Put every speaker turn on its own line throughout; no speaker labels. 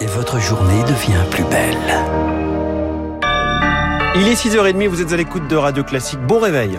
et votre journée devient plus belle.
Il est 6h30, vous êtes à l'écoute de Radio Classique. Bon réveil.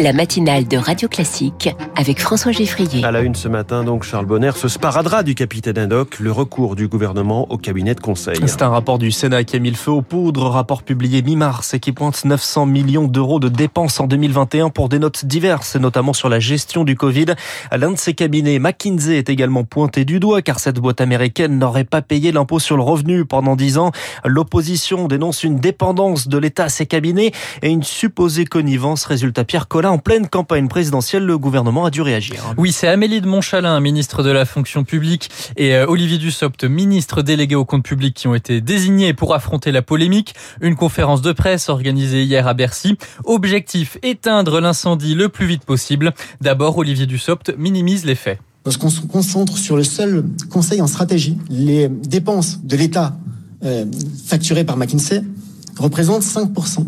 La matinale de Radio Classique avec François Geffrier.
À la une ce matin, donc, Charles Bonner se sparadrap du capitaine Haddock, le recours du gouvernement au cabinet de conseil.
C'est un rapport du Sénat qui a mis le feu aux poudres, rapport publié mi-mars et qui pointe 900 millions d'euros de dépenses en 2021 pour des notes diverses, notamment sur la gestion du Covid. L'un de ces cabinets, McKinsey, est également pointé du doigt car cette boîte américaine n'aurait pas payé l'impôt sur le revenu pendant 10 ans. L'opposition dénonce une dépendance de l'État à ces cabinets et une supposée connivence. Résultat, Pierre Collin en pleine campagne présidentielle, le gouvernement a dû réagir.
Oui, c'est Amélie de Montchalin, ministre de la fonction publique, et euh, Olivier Dussopt, ministre délégué au compte public, qui ont été désignés pour affronter la polémique. Une conférence de presse organisée hier à Bercy. Objectif, éteindre l'incendie le plus vite possible. D'abord, Olivier Dussopt minimise les faits.
Lorsqu'on se concentre sur le seul conseil en stratégie, les dépenses de l'État euh, facturées par McKinsey représentent 5%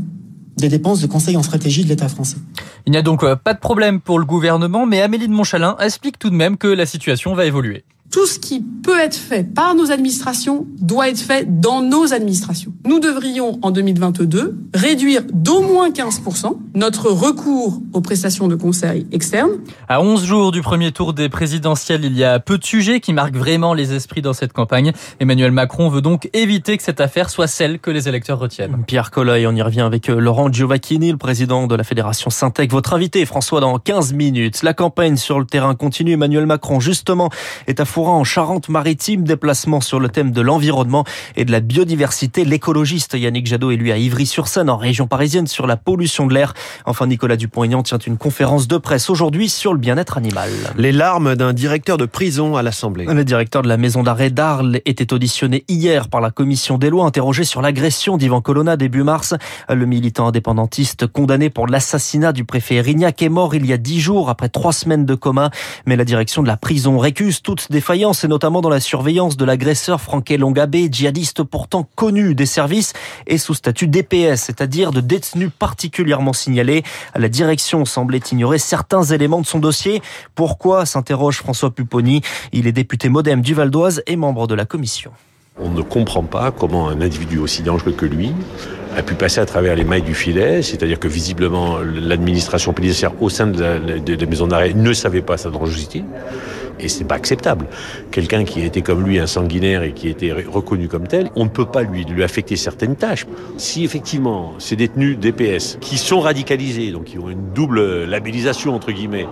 des dépenses de conseil en stratégie de l'État français.
Il n'y a donc euh, pas de problème pour le gouvernement, mais Amélie de Montchalin explique tout de même que la situation va évoluer
tout ce qui peut être fait par nos administrations doit être fait dans nos administrations. Nous devrions, en 2022, réduire d'au moins 15% notre recours aux prestations de conseil externes.
À 11 jours du premier tour des présidentielles, il y a peu de sujets qui marquent vraiment les esprits dans cette campagne. Emmanuel Macron veut donc éviter que cette affaire soit celle que les électeurs retiennent.
Pierre Colloy, on y revient avec euh, Laurent Giovacchini, le président de la Fédération Syntec. Votre invité, François, dans 15 minutes. La campagne sur le terrain continue. Emmanuel Macron, justement, est à en Charente-Maritime, déplacement sur le thème de l'environnement et de la biodiversité. L'écologiste Yannick Jadot est lui à Ivry-sur-Seine, en région parisienne, sur la pollution de l'air. Enfin, Nicolas Dupont-Aignan tient une conférence de presse aujourd'hui sur le bien-être animal.
Les larmes d'un directeur de prison à l'Assemblée.
Le directeur de la maison d'arrêt d'Arles était auditionné hier par la commission des lois, interrogé sur l'agression d'Ivan Colonna début mars. Le militant indépendantiste condamné pour l'assassinat du préfet Erignac est mort il y a dix jours après trois semaines de coma. Mais la direction de la prison récuse toute défaillance et notamment dans la surveillance de l'agresseur Franquet Longabé, djihadiste pourtant connu des services et sous statut DPS, c'est-à-dire de détenu particulièrement signalé. La direction semblait ignorer certains éléments de son dossier. Pourquoi s'interroge François Pupponi Il est député modem du Val d'Oise et membre de la commission.
On ne comprend pas comment un individu aussi dangereux que lui a pu passer à travers les mailles du filet, c'est-à-dire que visiblement l'administration pénitentiaire au sein de la, de la maison d'arrêt ne savait pas sa dangerosité. Et c'est pas acceptable. Quelqu'un qui était comme lui un sanguinaire et qui était reconnu comme tel, on ne peut pas lui, lui affecter certaines tâches. Si effectivement ces détenus DPS qui sont radicalisés, donc qui ont une double labellisation entre guillemets,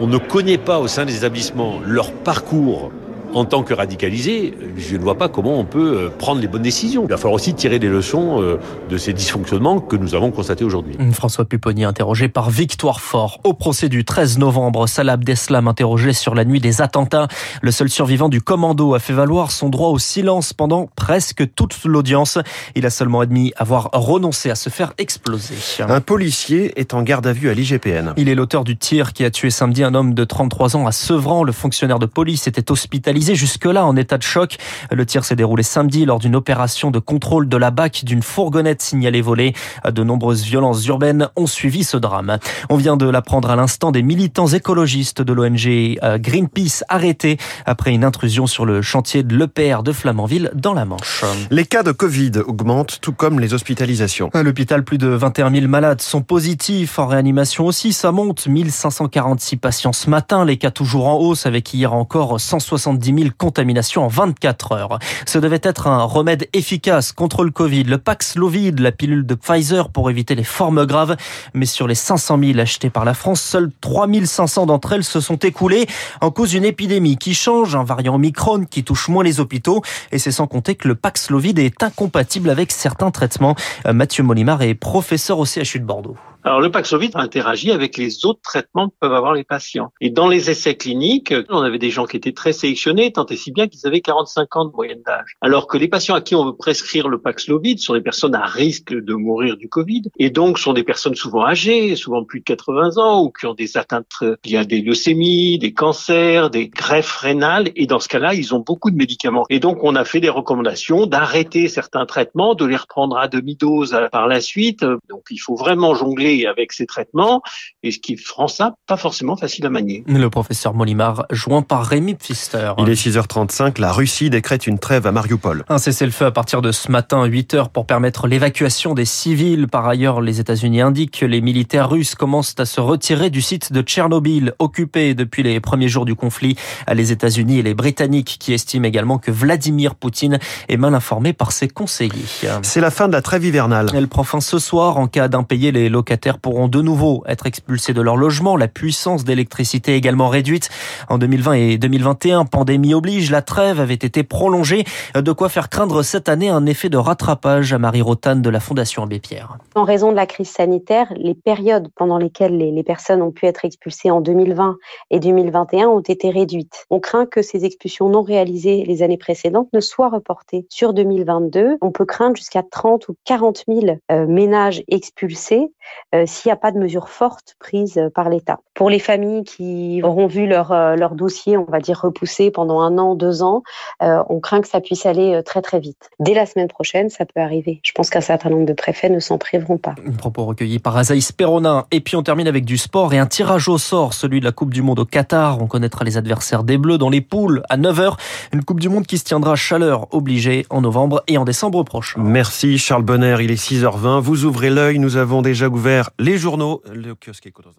on ne connaît pas au sein des établissements leur parcours en tant que radicalisé, je ne vois pas comment on peut euh, prendre les bonnes décisions. Il va falloir aussi tirer des leçons euh, de ces dysfonctionnements que nous avons constatés aujourd'hui.
François Pupponi interrogé par Victoire Fort. Au procès du 13 novembre, Salah Abdeslam interrogé sur la nuit des attentats. Le seul survivant du commando a fait valoir son droit au silence pendant presque toute l'audience. Il a seulement admis avoir renoncé à se faire exploser.
Un policier est en garde à vue à l'IGPN.
Il est l'auteur du tir qui a tué samedi un homme de 33 ans à Sevran. Le fonctionnaire de police était hospitalisé jusque-là en état de choc. Le tir s'est déroulé samedi lors d'une opération de contrôle de la BAC d'une fourgonnette signalée volée. De nombreuses violences urbaines ont suivi ce drame. On vient de l'apprendre à l'instant des militants écologistes de l'ONG euh, Greenpeace arrêtés après une intrusion sur le chantier de l'EPR de Flamanville dans la Manche.
Les cas de Covid augmentent, tout comme les hospitalisations.
À l'hôpital, plus de 21 000 malades sont positifs. En réanimation aussi, ça monte. 1546 patients ce matin. Les cas toujours en hausse avec hier encore 170 000 contaminations en 24 heures. Ce devait être un remède efficace contre le Covid. Le Paxlovid, la pilule de Pfizer pour éviter les formes graves. Mais sur les 500 000 achetées par la France, seuls 3 500 d'entre elles se sont écoulées en cause d'une épidémie qui change, un variant Omicron qui touche moins les hôpitaux. Et c'est sans compter que le Paxlovid est incompatible avec certains traitements. Euh, Mathieu Molimar est professeur au CHU de Bordeaux.
Alors le Paxlovid interagit avec les autres traitements que peuvent avoir les patients. Et dans les essais cliniques, on avait des gens qui étaient très sélectionnés, tant et si bien qu'ils avaient 45 ans de moyenne d'âge. Alors que les patients à qui on veut prescrire le Paxlovid sont des personnes à risque de mourir du Covid, et donc sont des personnes souvent âgées, souvent plus de 80 ans, ou qui ont des atteintes, y a des leucémies, des cancers, des greffes rénales, et dans ce cas-là, ils ont beaucoup de médicaments. Et donc on a fait des recommandations d'arrêter certains traitements, de les reprendre à demi-dose par la suite. Donc il faut vraiment jongler avec ces traitements et ce qui rend ça pas forcément facile à manier.
Le professeur Molimar, joint par Rémi Pfister.
Il est 6h35, la Russie décrète une trêve à Mariupol.
Un cessez-le-feu à partir de ce matin à 8h pour permettre l'évacuation des civils. Par ailleurs, les États-Unis indiquent que les militaires russes commencent à se retirer du site de Tchernobyl, occupé depuis les premiers jours du conflit. Les États-Unis et les Britanniques qui estiment également que Vladimir Poutine est mal informé par ses conseillers.
C'est la fin de la trêve hivernale.
Elle prend fin ce soir. En cas d'impayé, les locataires pourront de nouveau être expulsés de leur logement. La puissance d'électricité également réduite. En 2020 et 2021, pandémie oblige, la trêve avait été prolongée. De quoi faire craindre cette année un effet de rattrapage à Marie Rotane de la Fondation Abbé Pierre.
En raison de la crise sanitaire, les périodes pendant lesquelles les, personnes ont pu être expulsées en 2020 et 2021 ont été réduites. On craint que ces expulsions non réalisées les années précédentes ne soient reportées sur 2022. On peut craindre jusqu'à 30 ou 40 000 euh, ménages expulsés euh, s'il n'y a pas de mesures fortes prises euh, par l'État. Pour les familles qui auront vu leur, leur dossier, on va dire, repoussé pendant un an, deux ans, on craint que ça puisse aller très très vite. Dès la semaine prochaine, ça peut arriver. Je pense qu'un certain nombre de préfets ne s'en priveront pas.
Un propos recueilli par Azaïs Perronin. Et puis on termine avec du sport et un tirage au sort, celui de la Coupe du Monde au Qatar. On connaîtra les adversaires des Bleus dans les poules à 9h. Une Coupe du Monde qui se tiendra chaleur obligée en novembre et en décembre prochain.
Merci Charles Bonner, il est 6h20. Vous ouvrez l'œil, nous avons déjà ouvert les journaux. Le kiosque éco dans